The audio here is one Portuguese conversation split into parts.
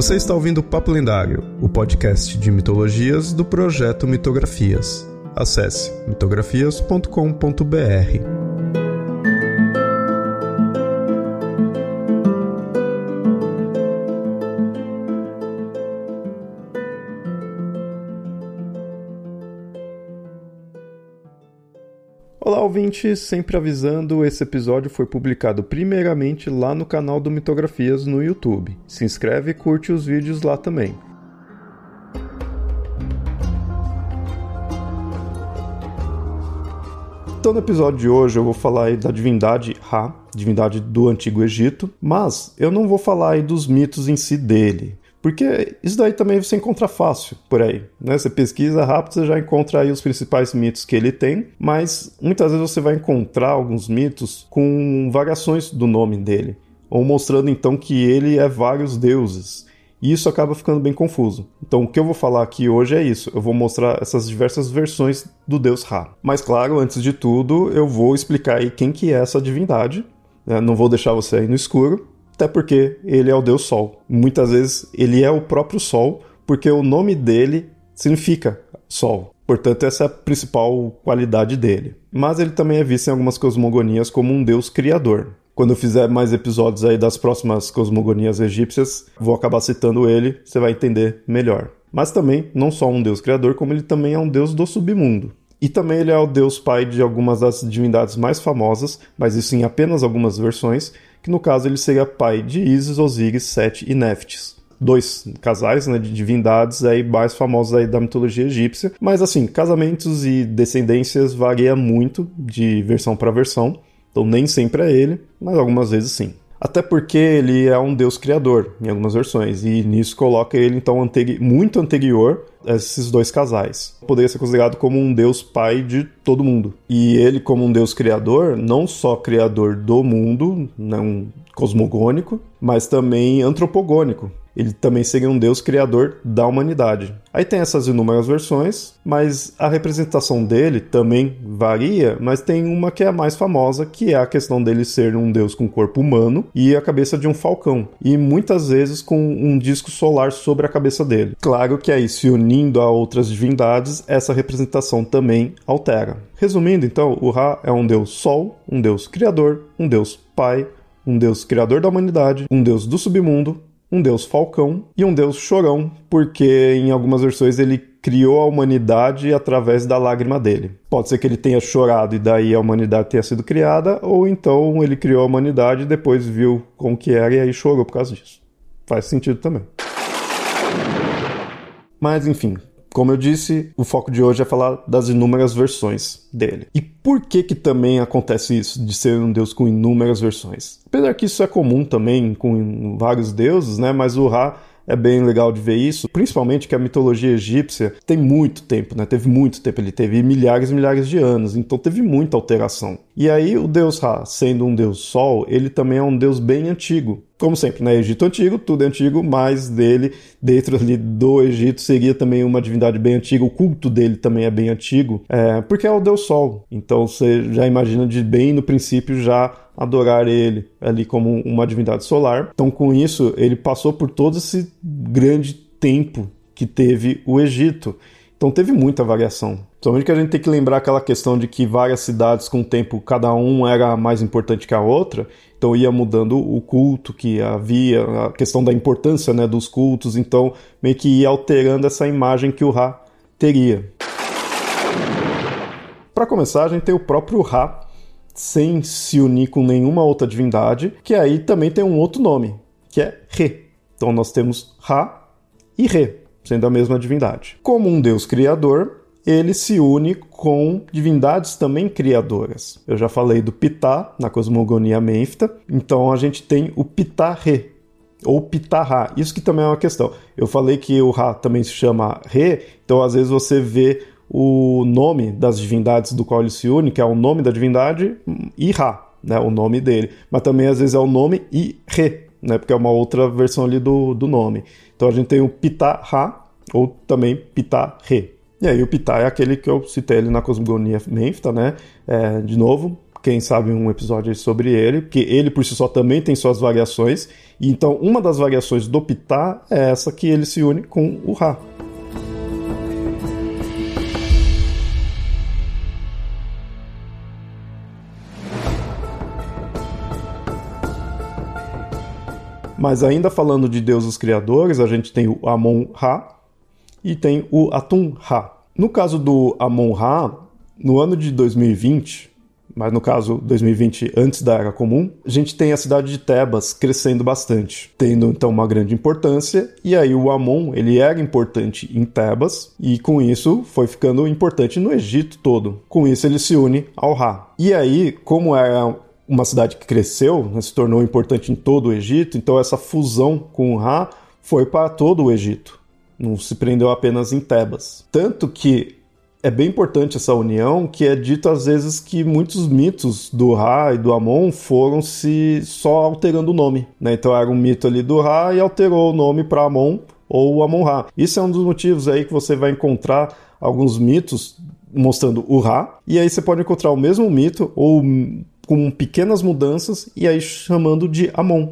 Você está ouvindo Papo Lendário, o podcast de mitologias do projeto Mitografias. Acesse mitografias.com.br. Sempre avisando, esse episódio foi publicado primeiramente lá no canal do Mitografias no YouTube. Se inscreve e curte os vídeos lá também. Então, no episódio de hoje, eu vou falar da divindade Ra, divindade do Antigo Egito, mas eu não vou falar dos mitos em si dele. Porque isso daí também você encontra fácil por aí, né? Você pesquisa rápido, você já encontra aí os principais mitos que ele tem, mas muitas vezes você vai encontrar alguns mitos com variações do nome dele, ou mostrando então que ele é vários deuses. E isso acaba ficando bem confuso. Então, o que eu vou falar aqui hoje é isso. Eu vou mostrar essas diversas versões do deus Ra. Mas, claro, antes de tudo, eu vou explicar aí quem que é essa divindade. Né? Não vou deixar você aí no escuro até porque ele é o deus Sol. Muitas vezes ele é o próprio Sol, porque o nome dele significa Sol. Portanto, essa é a principal qualidade dele. Mas ele também é visto em algumas cosmogonias como um deus criador. Quando eu fizer mais episódios aí das próximas cosmogonias egípcias, vou acabar citando ele, você vai entender melhor. Mas também, não só um deus criador, como ele também é um deus do submundo. E também ele é o deus pai de algumas das divindades mais famosas, mas isso em apenas algumas versões, que no caso ele seria pai de Isis, Osíris, Sete e Néftis. Dois casais né, de divindades aí mais famosos aí da mitologia egípcia. Mas assim, casamentos e descendências varia muito de versão para versão. Então nem sempre é ele, mas algumas vezes sim. Até porque ele é um deus criador em algumas versões, e nisso coloca ele então anteri muito anterior a esses dois casais. Poderia ser considerado como um deus pai de todo mundo. E ele, como um deus criador, não só criador do mundo, não cosmogônico, mas também antropogônico ele também seria um deus criador da humanidade. Aí tem essas inúmeras versões, mas a representação dele também varia, mas tem uma que é a mais famosa, que é a questão dele ser um deus com corpo humano e a cabeça de um falcão, e muitas vezes com um disco solar sobre a cabeça dele. Claro que aí, se unindo a outras divindades, essa representação também altera. Resumindo, então, o Ra é um deus sol, um deus criador, um deus pai, um deus criador da humanidade, um deus do submundo, um deus falcão e um deus chorão, porque em algumas versões ele criou a humanidade através da lágrima dele. Pode ser que ele tenha chorado e daí a humanidade tenha sido criada, ou então ele criou a humanidade e depois viu como que era e aí chorou por causa disso. Faz sentido também. Mas enfim, como eu disse, o foco de hoje é falar das inúmeras versões dele. E por que que também acontece isso, de ser um deus com inúmeras versões? Apesar que isso é comum também com vários deuses, né? Mas o Ra é bem legal de ver isso, principalmente que a mitologia egípcia tem muito tempo, né? Teve muito tempo, ele teve milhares e milhares de anos, então teve muita alteração. E aí o deus Ra, sendo um deus sol, ele também é um deus bem antigo como sempre, né? Egito antigo, tudo é antigo, mas dele, dentro ali do Egito, seria também uma divindade bem antiga. O culto dele também é bem antigo, é, porque é o Deus Sol. Então você já imagina de bem no princípio já adorar ele ali como uma divindade solar. Então, com isso, ele passou por todo esse grande tempo que teve o Egito. Então teve muita variação. Somente que a gente tem que lembrar aquela questão de que várias cidades com o tempo cada um era mais importante que a outra, então ia mudando o culto que havia, a questão da importância né, dos cultos, então meio que ia alterando essa imagem que o Ra teria. Para começar, a gente tem o próprio Ra, sem se unir com nenhuma outra divindade, que aí também tem um outro nome, que é Re. Então nós temos Ra e Re, sendo a mesma divindade. Como um deus criador, ele se une com divindades também criadoras. Eu já falei do Pitá na cosmogonia mênfita, então a gente tem o Pitá-Re, ou Pitá-Ra. Isso que também é uma questão. Eu falei que o Ra também se chama Re, então às vezes você vê o nome das divindades do qual ele se une, que é o nome da divindade, e Ra, né, o nome dele. Mas também às vezes é o nome e Re, né, porque é uma outra versão ali do, do nome. Então a gente tem o Pitá-Ra, ou também Pitá-Re. E aí o Pitá é aquele que eu citei ali na cosmogonia mênfita, né? É, de novo, quem sabe um episódio sobre ele, porque ele por si só também tem suas variações. E então uma das variações do Ptah é essa que ele se une com o Ra. Mas ainda falando de deuses criadores, a gente tem o Amon-Ra e tem o Atum-Ra. No caso do Amon-Ra, no ano de 2020, mas no caso 2020 antes da Era Comum, a gente tem a cidade de Tebas crescendo bastante, tendo então uma grande importância, e aí o Amon, ele era importante em Tebas, e com isso foi ficando importante no Egito todo. Com isso ele se une ao Ra. E aí, como era uma cidade que cresceu, né, se tornou importante em todo o Egito, então essa fusão com o Ra foi para todo o Egito. Não se prendeu apenas em Tebas. Tanto que é bem importante essa união, que é dito às vezes que muitos mitos do Ra e do Amon foram se só alterando o nome. Né? Então era um mito ali do Ra e alterou o nome para Amon ou Amon-Ra. Isso é um dos motivos aí que você vai encontrar alguns mitos mostrando o Ra, e aí você pode encontrar o mesmo mito ou com pequenas mudanças e aí chamando de Amon.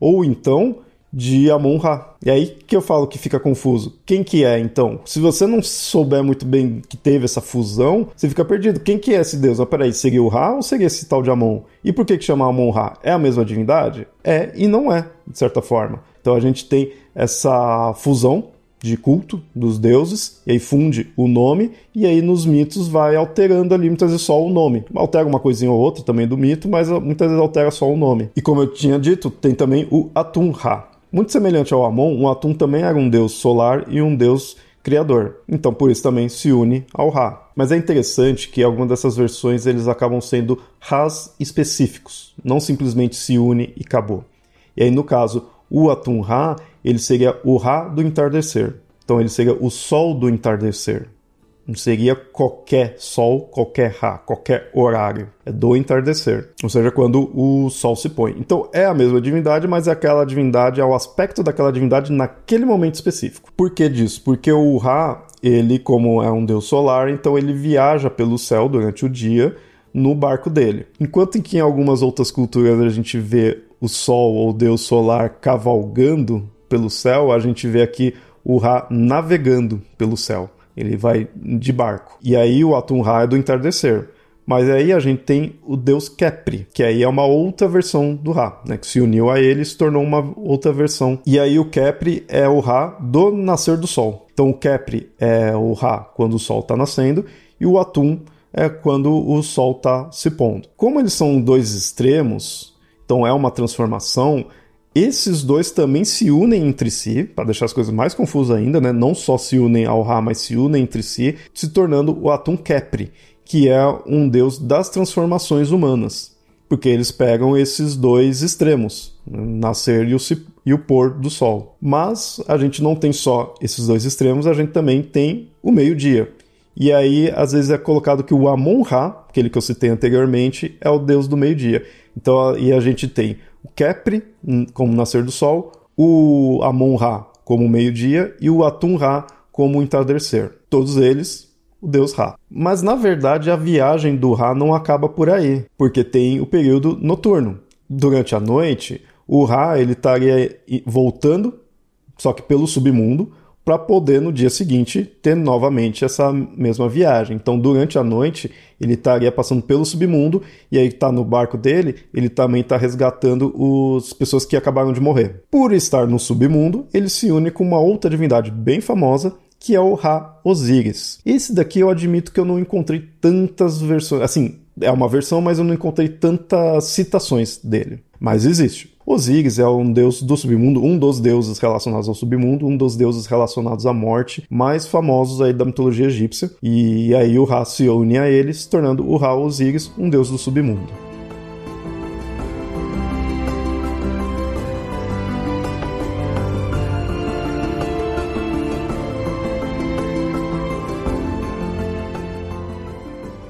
Ou então de Amon-Ra. E aí que eu falo que fica confuso. Quem que é, então? Se você não souber muito bem que teve essa fusão, você fica perdido. Quem que é esse deus? Ah, peraí, seria o Ra ou seria esse tal de Amon? E por que que chama Amon-Ra? É a mesma divindade? É e não é, de certa forma. Então a gente tem essa fusão de culto dos deuses, e aí funde o nome, e aí nos mitos vai alterando ali muitas vezes só o nome. Altera uma coisinha ou outra também do mito, mas muitas vezes altera só o nome. E como eu tinha dito, tem também o Atum-Ra. Muito semelhante ao Amon, o Atum também era um deus solar e um deus criador. Então por isso também se une ao Ra. Mas é interessante que algumas dessas versões eles acabam sendo Ras específicos, não simplesmente se une e acabou. E aí no caso, o Atum-Ra, ele seria o Ra do entardecer. Então ele seria o sol do entardecer. Não seria qualquer sol, qualquer Ra, qualquer horário. É do entardecer. Ou seja, quando o sol se põe. Então é a mesma divindade, mas é aquela divindade, é o aspecto daquela divindade naquele momento específico. Por que disso? Porque o Ra, ele, como é um deus solar, então ele viaja pelo céu durante o dia no barco dele. Enquanto que em algumas outras culturas a gente vê o Sol ou Deus solar cavalgando pelo céu, a gente vê aqui o Ra navegando pelo céu. Ele vai de barco. E aí o Atum Ra é do entardecer. Mas aí a gente tem o deus Kepri, que aí é uma outra versão do Ra, né? Que se uniu a ele e se tornou uma outra versão. E aí o Kepri é o Ra do nascer do sol. Então o Kepri é o Ra quando o sol está nascendo e o Atum é quando o sol está se pondo. Como eles são dois extremos, então é uma transformação. Esses dois também se unem entre si, para deixar as coisas mais confusas ainda, né? Não só se unem ao Ra, mas se unem entre si, se tornando o Atum Kepri, que é um deus das transformações humanas. Porque eles pegam esses dois extremos, né? nascer e o, e o pôr do sol. Mas a gente não tem só esses dois extremos, a gente também tem o meio-dia. E aí, às vezes, é colocado que o Amon-Ra, aquele que eu citei anteriormente, é o deus do meio-dia. Então, e a gente tem o Kepri, hum, como nascer do sol, o Amon-Ra como meio-dia e o Atum-Ra como entardecer. Todos eles, o deus Ra. Mas na verdade a viagem do Ra não acaba por aí, porque tem o período noturno. Durante a noite, o Ra ele estaria voltando, só que pelo submundo, para poder no dia seguinte ter novamente essa mesma viagem. Então, durante a noite, ele estaria passando pelo submundo e aí está no barco dele, ele também está resgatando as pessoas que acabaram de morrer. Por estar no submundo, ele se une com uma outra divindade bem famosa que é o Ra Osiris. Esse daqui eu admito que eu não encontrei tantas versões, assim, é uma versão, mas eu não encontrei tantas citações dele. Mas existe. Osíris é um deus do submundo, um dos deuses relacionados ao submundo, um dos deuses relacionados à morte, mais famosos aí da mitologia egípcia. E aí o Ra se une a ele, se tornando o Ra Osíris, um deus do submundo.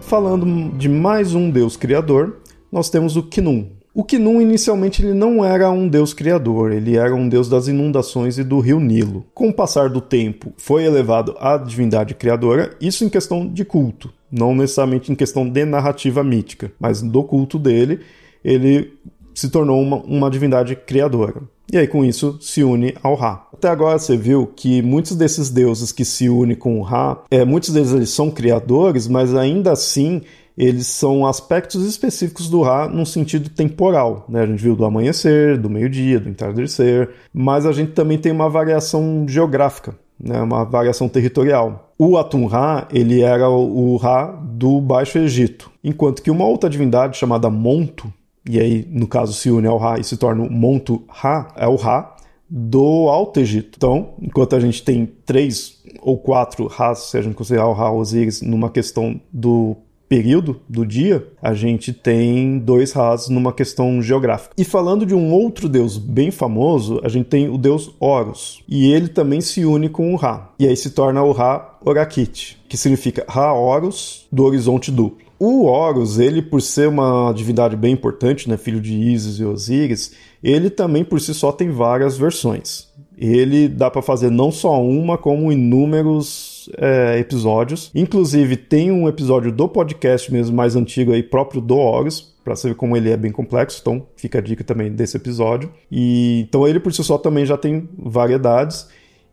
Falando de mais um deus criador, nós temos o Kinum, o Kinum inicialmente ele não era um deus criador, ele era um deus das inundações e do rio Nilo. Com o passar do tempo, foi elevado à divindade criadora, isso em questão de culto. não necessariamente em questão de narrativa mítica, mas do culto dele, ele se tornou uma, uma divindade criadora. E aí, com isso, se une ao Ra. Até agora você viu que muitos desses deuses que se unem com o Ra, é, muitos deles eles são criadores, mas ainda assim eles são aspectos específicos do Ra num sentido temporal. Né? A gente viu do amanhecer, do meio-dia, do entardecer, mas a gente também tem uma variação geográfica, né? uma variação territorial. O Atum-Ra, ele era o Ra do Baixo Egito, enquanto que uma outra divindade chamada Monto, e aí, no caso, se une ao Ra e se torna o Monto Ra, é o Ra do Alto Egito. Então, enquanto a gente tem três ou quatro Ras, se a gente considerar o Ra Osíris numa questão do período do dia, a gente tem dois Ras numa questão geográfica. E falando de um outro deus bem famoso, a gente tem o deus Horus. E ele também se une com o Ra. E aí se torna o Ra Orakit, que significa Ra Horus do horizonte duplo. O Horus, ele por ser uma divindade bem importante, né, filho de Isis e Osíris, ele também por si só tem várias versões. Ele dá para fazer não só uma, como inúmeros é, episódios. Inclusive tem um episódio do podcast mesmo mais antigo aí próprio do Horus, para ver como ele é bem complexo. Então fica a dica também desse episódio. E então ele por si só também já tem variedades.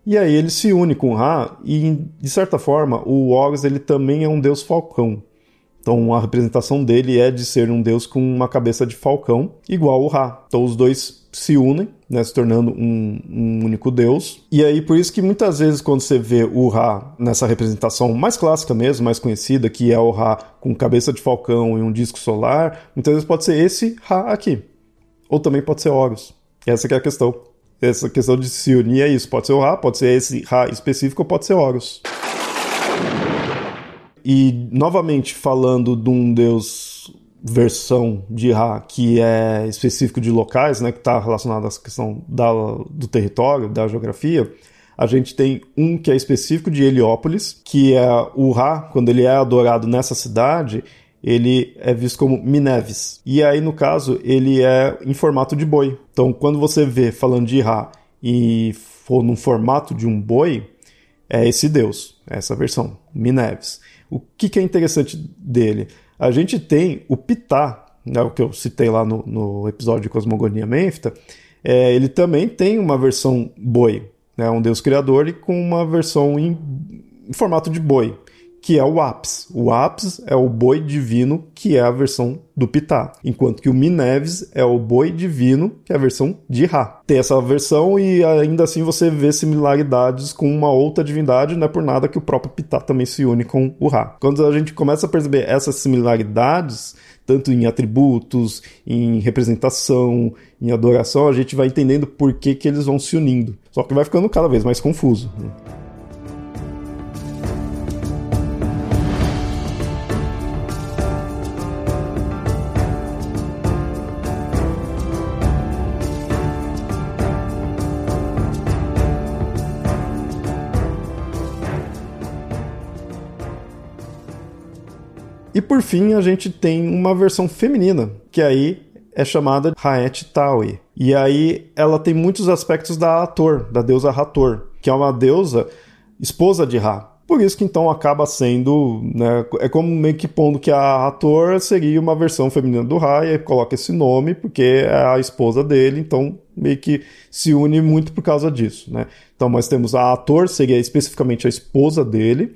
E aí ele se une com Ra e de certa forma o Horus ele também é um deus falcão. Então a representação dele é de ser um deus com uma cabeça de falcão, igual o Ra. Então os dois se unem, né, se tornando um, um, único deus. E aí por isso que muitas vezes quando você vê o Ra nessa representação mais clássica mesmo, mais conhecida, que é o Ra com cabeça de falcão e um disco solar, muitas vezes pode ser esse Ra aqui. Ou também pode ser Horus. Essa é a questão. Essa questão de se unir é isso. Pode ser o Ra, pode ser esse Ra específico ou pode ser Horus. E, novamente, falando de um deus versão de Ra que é específico de locais, né, que está relacionado à questão da, do território, da geografia, a gente tem um que é específico de Heliópolis, que é o Ra, quando ele é adorado nessa cidade, ele é visto como Mineves. E aí, no caso, ele é em formato de boi. Então, quando você vê falando de Ra e for num formato de um boi, é esse deus, essa versão, Mineves. O que, que é interessante dele? A gente tem o Pitá, né, o que eu citei lá no, no episódio de Cosmogonia Mênfita, é, ele também tem uma versão boi, né, um deus criador, e com uma versão em, em formato de boi que é o Apis. O Apis é o boi divino, que é a versão do Pitá, enquanto que o Mineves é o boi divino, que é a versão de Ra. Tem essa versão e ainda assim você vê similaridades com uma outra divindade, não é por nada que o próprio Pitá também se une com o Ra. Quando a gente começa a perceber essas similaridades, tanto em atributos, em representação, em adoração, a gente vai entendendo por que, que eles vão se unindo. Só que vai ficando cada vez mais confuso. Né? Por fim, a gente tem uma versão feminina, que aí é chamada Haet Taui. E aí ela tem muitos aspectos da Hathor, da deusa Hathor, que é uma deusa esposa de Ra. Por isso que então acaba sendo, né, é como meio que pondo que a Hathor seria uma versão feminina do Ra e coloca esse nome porque é a esposa dele, então meio que se une muito por causa disso, né? Então nós temos a Hathor, seria especificamente a esposa dele,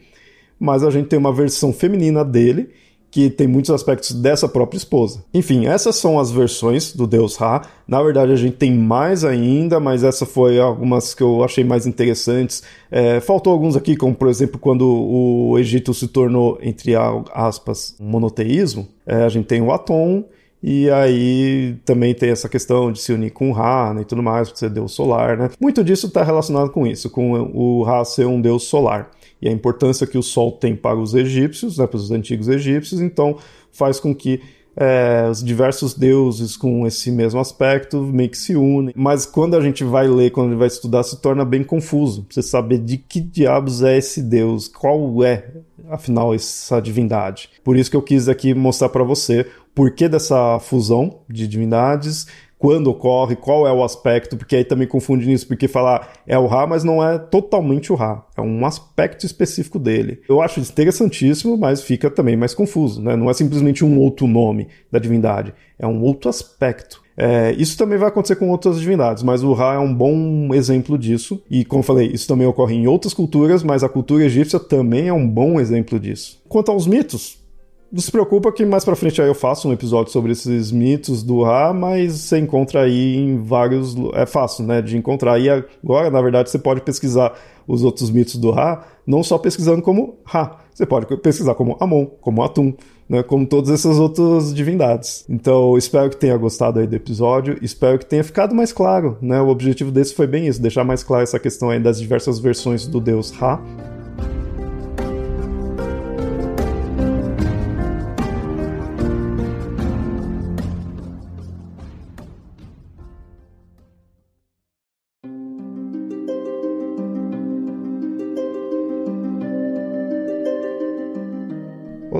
mas a gente tem uma versão feminina dele que tem muitos aspectos dessa própria esposa. Enfim, essas são as versões do deus Ra. Na verdade, a gente tem mais ainda, mas essa foi algumas que eu achei mais interessantes. É, faltou alguns aqui, como por exemplo, quando o Egito se tornou, entre aspas, um monoteísmo. É, a gente tem o Atom, e aí também tem essa questão de se unir com o Ra né, e tudo mais, porque ser deus solar, né? Muito disso está relacionado com isso, com o Ra ser um deus solar e a importância que o Sol tem para os egípcios, né, para os antigos egípcios, então faz com que é, os diversos deuses com esse mesmo aspecto meio que se unem. Mas quando a gente vai ler, quando a gente vai estudar, se torna bem confuso. Você saber de que diabos é esse deus, qual é, afinal, essa divindade. Por isso que eu quis aqui mostrar para você o porquê dessa fusão de divindades, quando ocorre, qual é o aspecto, porque aí também confunde nisso, porque falar é o Ra, mas não é totalmente o Ra, é um aspecto específico dele. Eu acho interessantíssimo, mas fica também mais confuso, né? Não é simplesmente um outro nome da divindade, é um outro aspecto. É, isso também vai acontecer com outras divindades, mas o Ra é um bom exemplo disso. E como eu falei, isso também ocorre em outras culturas, mas a cultura egípcia também é um bom exemplo disso. Quanto aos mitos, não se preocupa que mais pra frente aí eu faço um episódio sobre esses mitos do Ra, mas você encontra aí em vários. É fácil, né? De encontrar. E agora, na verdade, você pode pesquisar os outros mitos do Ra, não só pesquisando como Ra. Você pode pesquisar como Amon, como Atum, né? Como todas essas outras divindades. Então, espero que tenha gostado aí do episódio. Espero que tenha ficado mais claro, né? O objetivo desse foi bem isso, deixar mais claro essa questão aí das diversas versões do deus Ra